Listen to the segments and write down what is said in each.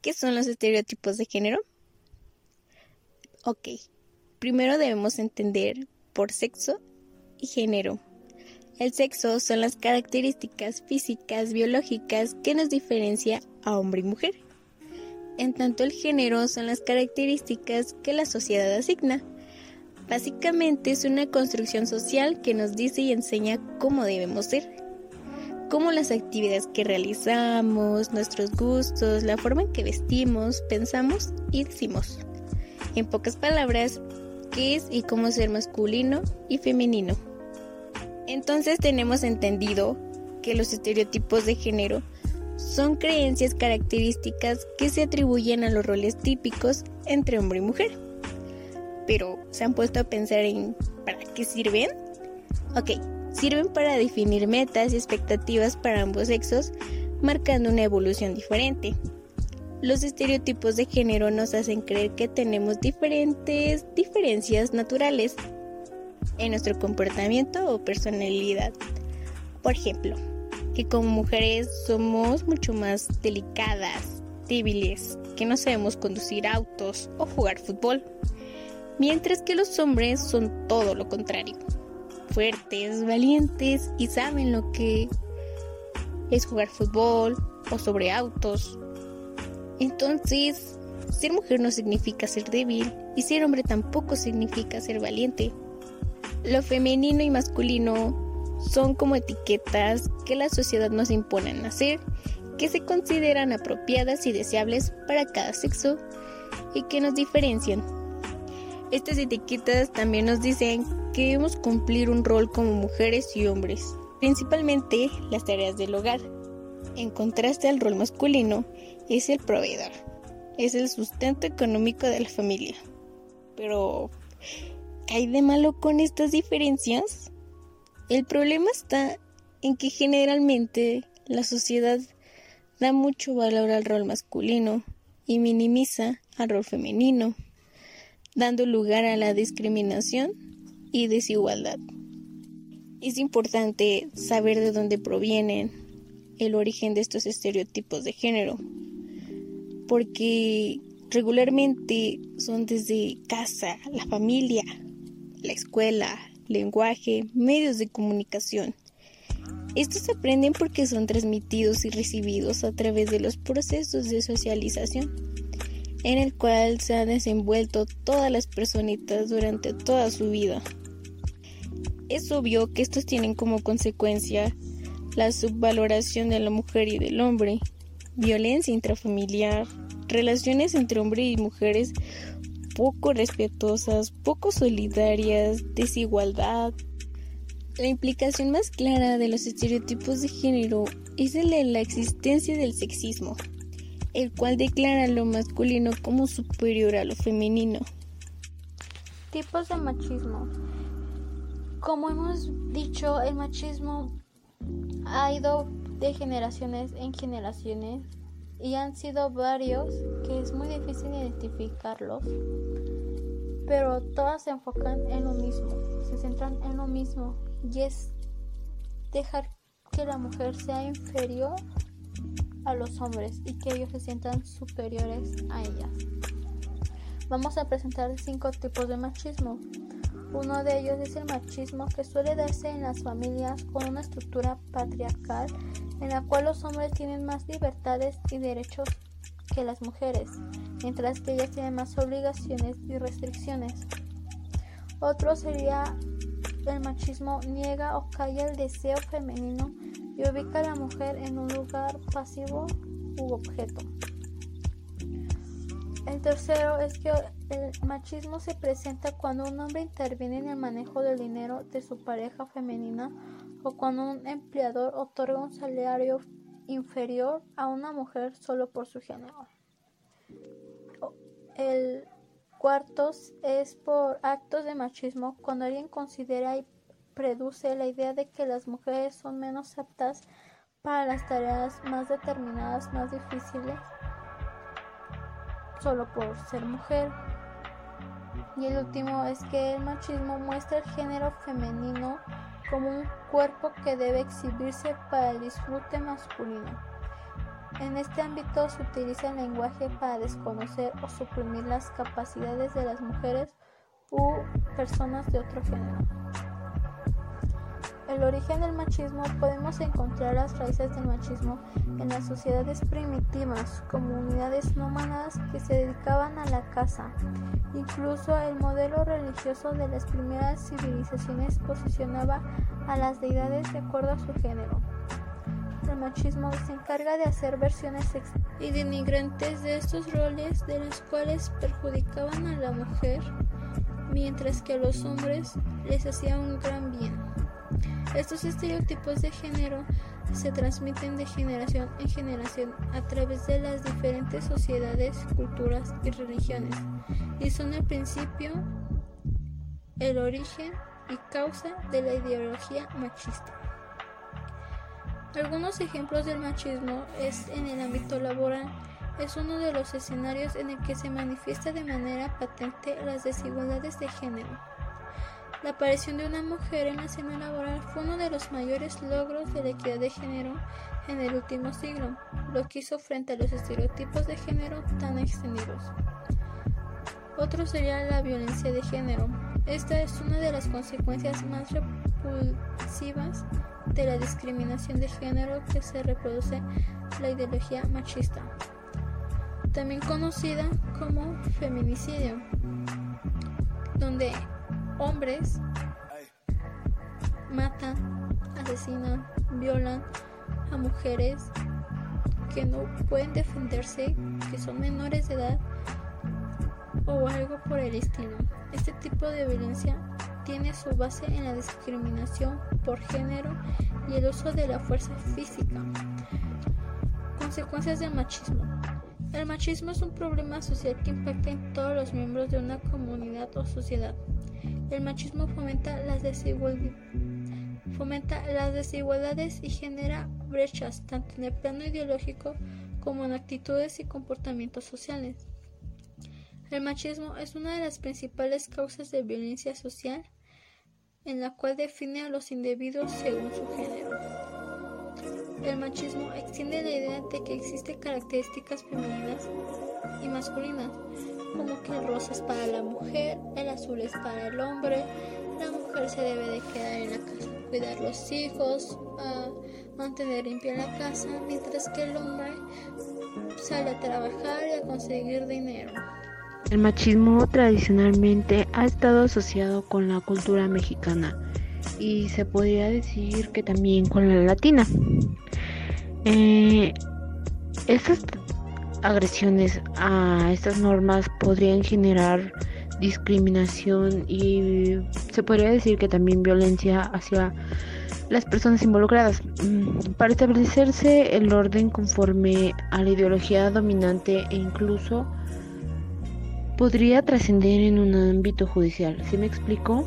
¿Qué son los estereotipos de género? Ok, primero debemos entender por sexo y género. El sexo son las características físicas biológicas que nos diferencia a hombre y mujer. En tanto el género son las características que la sociedad asigna. Básicamente es una construcción social que nos dice y enseña cómo debemos ser como las actividades que realizamos, nuestros gustos, la forma en que vestimos, pensamos y decimos. En pocas palabras, qué es y cómo ser masculino y femenino. Entonces tenemos entendido que los estereotipos de género son creencias características que se atribuyen a los roles típicos entre hombre y mujer. Pero, ¿se han puesto a pensar en para qué sirven? Ok, sirven para definir metas y expectativas para ambos sexos, marcando una evolución diferente. Los estereotipos de género nos hacen creer que tenemos diferentes diferencias naturales en nuestro comportamiento o personalidad. Por ejemplo, que como mujeres somos mucho más delicadas, débiles, que no sabemos conducir autos o jugar fútbol, mientras que los hombres son todo lo contrario fuertes, valientes y saben lo que es jugar fútbol o sobre autos. Entonces, ser mujer no significa ser débil y ser hombre tampoco significa ser valiente. Lo femenino y masculino son como etiquetas que la sociedad nos impone a nacer, que se consideran apropiadas y deseables para cada sexo y que nos diferencian estas etiquetas también nos dicen que debemos cumplir un rol como mujeres y hombres, principalmente las tareas del hogar. En contraste al rol masculino, es el proveedor, es el sustento económico de la familia. Pero, ¿hay de malo con estas diferencias? El problema está en que generalmente la sociedad da mucho valor al rol masculino y minimiza al rol femenino dando lugar a la discriminación y desigualdad. Es importante saber de dónde provienen el origen de estos estereotipos de género, porque regularmente son desde casa, la familia, la escuela, lenguaje, medios de comunicación. Estos aprenden porque son transmitidos y recibidos a través de los procesos de socialización en el cual se han desenvuelto todas las personitas durante toda su vida. Es obvio que estos tienen como consecuencia la subvaloración de la mujer y del hombre, violencia intrafamiliar, relaciones entre hombres y mujeres poco respetuosas, poco solidarias, desigualdad. La implicación más clara de los estereotipos de género es el de la existencia del sexismo el cual declara lo masculino como superior a lo femenino. Tipos de machismo. Como hemos dicho, el machismo ha ido de generaciones en generaciones y han sido varios que es muy difícil identificarlos, pero todas se enfocan en lo mismo, se centran en lo mismo y es dejar que la mujer sea inferior a los hombres y que ellos se sientan superiores a ellas. Vamos a presentar cinco tipos de machismo. Uno de ellos es el machismo que suele darse en las familias con una estructura patriarcal en la cual los hombres tienen más libertades y derechos que las mujeres, mientras que ellas tienen más obligaciones y restricciones. Otro sería el machismo niega o calla el deseo femenino y ubica a la mujer en un lugar pasivo u objeto. El tercero es que el machismo se presenta cuando un hombre interviene en el manejo del dinero de su pareja femenina o cuando un empleador otorga un salario inferior a una mujer solo por su género. El cuarto es por actos de machismo cuando alguien considera y produce la idea de que las mujeres son menos aptas para las tareas más determinadas, más difíciles, solo por ser mujer. Y el último es que el machismo muestra el género femenino como un cuerpo que debe exhibirse para el disfrute masculino. En este ámbito se utiliza el lenguaje para desconocer o suprimir las capacidades de las mujeres u personas de otro género. El origen del machismo podemos encontrar las raíces del machismo en las sociedades primitivas, comunidades nómadas que se dedicaban a la caza. Incluso el modelo religioso de las primeras civilizaciones posicionaba a las deidades de acuerdo a su género. El machismo se encarga de hacer versiones y denigrantes de estos roles de los cuales perjudicaban a la mujer, mientras que a los hombres les hacía un gran bien. Estos estereotipos de género se transmiten de generación en generación a través de las diferentes sociedades, culturas y religiones y son el principio, el origen y causa de la ideología machista. Algunos ejemplos del machismo es en el ámbito laboral, es uno de los escenarios en el que se manifiesta de manera patente las desigualdades de género. La aparición de una mujer en la escena laboral fue uno de los mayores logros de la equidad de género en el último siglo, lo que hizo frente a los estereotipos de género tan extendidos. Otro sería la violencia de género. Esta es una de las consecuencias más repulsivas de la discriminación de género que se reproduce la ideología machista, también conocida como feminicidio, donde hombres matan, asesinan, violan a mujeres que no pueden defenderse, que son menores de edad o algo por el estilo. Este tipo de violencia tiene su base en la discriminación por género y el uso de la fuerza física. Consecuencias del machismo. El machismo es un problema social que impacta en todos los miembros de una comunidad o sociedad. El machismo fomenta las, fomenta las desigualdades y genera brechas tanto en el plano ideológico como en actitudes y comportamientos sociales. El machismo es una de las principales causas de violencia social en la cual define a los individuos según su género. El machismo extiende la idea de que existen características femeninas y masculinas, como que el rosa es para la mujer, el azul es para el hombre, la mujer se debe de quedar en la casa, cuidar los hijos, mantener limpia la casa, mientras que el hombre sale a trabajar y a conseguir dinero. El machismo tradicionalmente ha estado asociado con la cultura mexicana y se podría decir que también con la latina. Eh, estas agresiones a estas normas podrían generar discriminación y se podría decir que también violencia hacia las personas involucradas. Mm, para establecerse el orden conforme a la ideología dominante e incluso podría trascender en un ámbito judicial. ¿Sí me explico?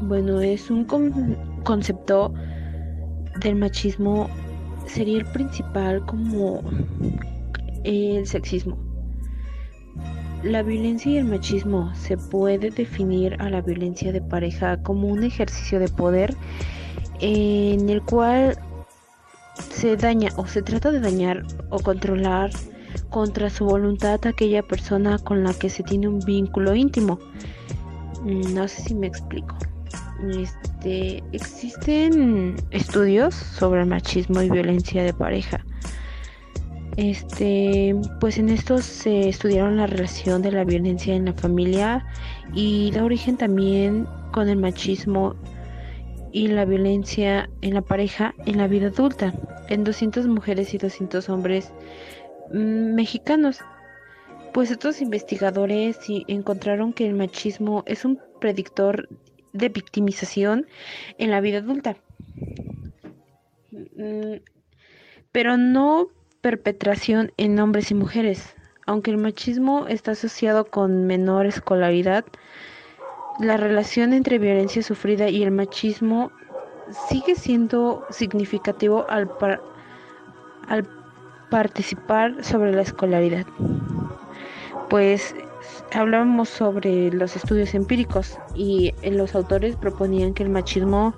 Bueno, es un concepto del machismo, sería el principal como el sexismo. La violencia y el machismo se puede definir a la violencia de pareja como un ejercicio de poder en el cual se daña o se trata de dañar o controlar contra su voluntad a aquella persona con la que se tiene un vínculo íntimo. Mm, no sé si me explico. Este, existen estudios sobre machismo y violencia de pareja. Este, pues en estos se estudiaron la relación de la violencia en la familia y da origen también con el machismo y la violencia en la pareja en la vida adulta, en 200 mujeres y 200 hombres mm, mexicanos. Pues estos investigadores encontraron que el machismo es un predictor de victimización en la vida adulta. Mm, pero no perpetración en hombres y mujeres. Aunque el machismo está asociado con menor escolaridad, la relación entre violencia sufrida y el machismo sigue siendo significativo al, al participar sobre la escolaridad. Pues hablábamos sobre los estudios empíricos y los autores proponían que el machismo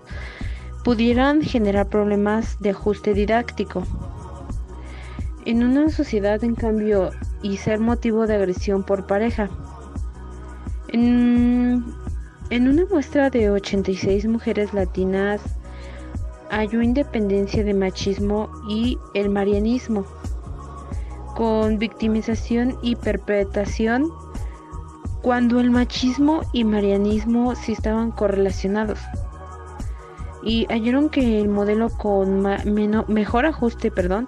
pudieran generar problemas de ajuste didáctico en una sociedad, en cambio, y ser motivo de agresión por pareja. En, en una muestra de 86 mujeres latinas halló independencia de machismo y el marianismo, con victimización y perpetración cuando el machismo y marianismo sí estaban correlacionados. Y hallaron que el modelo con mejor ajuste perdón,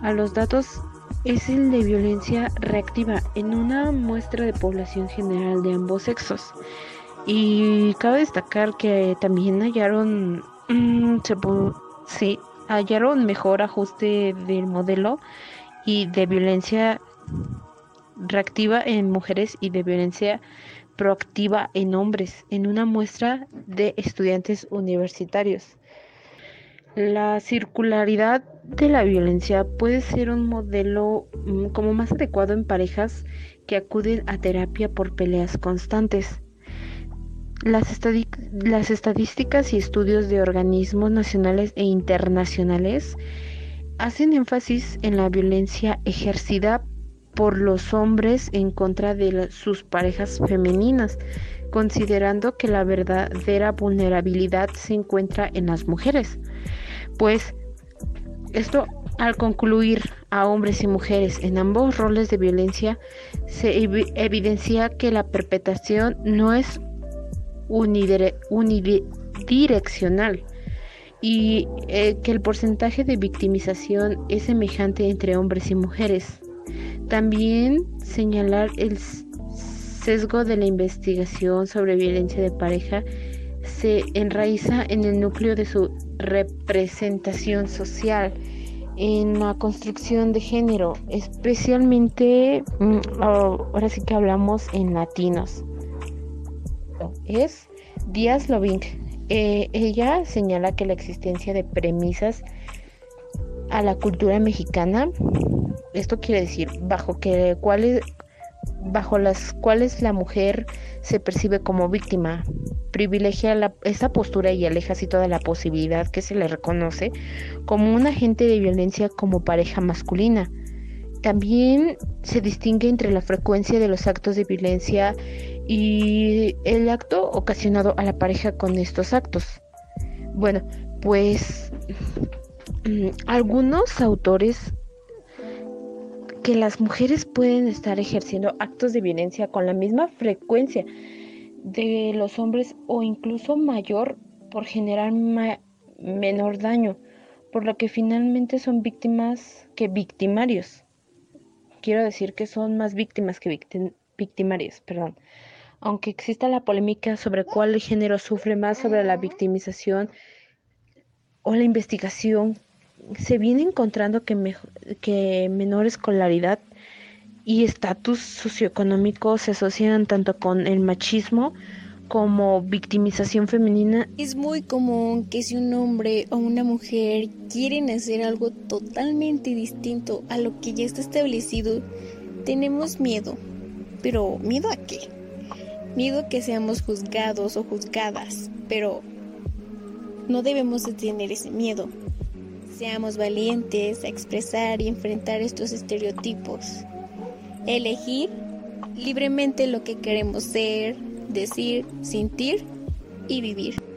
a los datos es el de violencia reactiva en una muestra de población general de ambos sexos. Y cabe destacar que también hallaron, mm, sí, hallaron mejor ajuste del modelo y de violencia reactiva en mujeres y de violencia proactiva en hombres en una muestra de estudiantes universitarios. La circularidad de la violencia puede ser un modelo mm, como más adecuado en parejas que acuden a terapia por peleas constantes. Las, las estadísticas y estudios de organismos nacionales e internacionales hacen énfasis en la violencia ejercida por los hombres en contra de sus parejas femeninas, considerando que la verdadera vulnerabilidad se encuentra en las mujeres. Pues esto al concluir a hombres y mujeres en ambos roles de violencia, se evidencia que la perpetración no es unidireccional y eh, que el porcentaje de victimización es semejante entre hombres y mujeres. También señalar el sesgo de la investigación sobre violencia de pareja se enraiza en el núcleo de su representación social, en la construcción de género, especialmente, mm, ahora sí que hablamos en latinos. Es Díaz Loving. Eh, ella señala que la existencia de premisas a la cultura mexicana esto quiere decir bajo que cuáles bajo las cuales la mujer se percibe como víctima, privilegia la, esa postura y aleja así toda la posibilidad que se le reconoce como un agente de violencia como pareja masculina. También se distingue entre la frecuencia de los actos de violencia y el acto ocasionado a la pareja con estos actos. Bueno, pues mm, algunos autores que las mujeres pueden estar ejerciendo actos de violencia con la misma frecuencia de los hombres o incluso mayor por generar menor daño, por lo que finalmente son víctimas que victimarios. Quiero decir que son más víctimas que victimarios, perdón. Aunque exista la polémica sobre cuál género sufre más sobre la victimización o la investigación se viene encontrando que, que menor escolaridad y estatus socioeconómico se asocian tanto con el machismo como victimización femenina. Es muy común que si un hombre o una mujer quieren hacer algo totalmente distinto a lo que ya está establecido, tenemos miedo. Pero ¿miedo a qué? Miedo a que seamos juzgados o juzgadas, pero no debemos de tener ese miedo. Seamos valientes a expresar y enfrentar estos estereotipos. Elegir libremente lo que queremos ser, decir, sentir y vivir.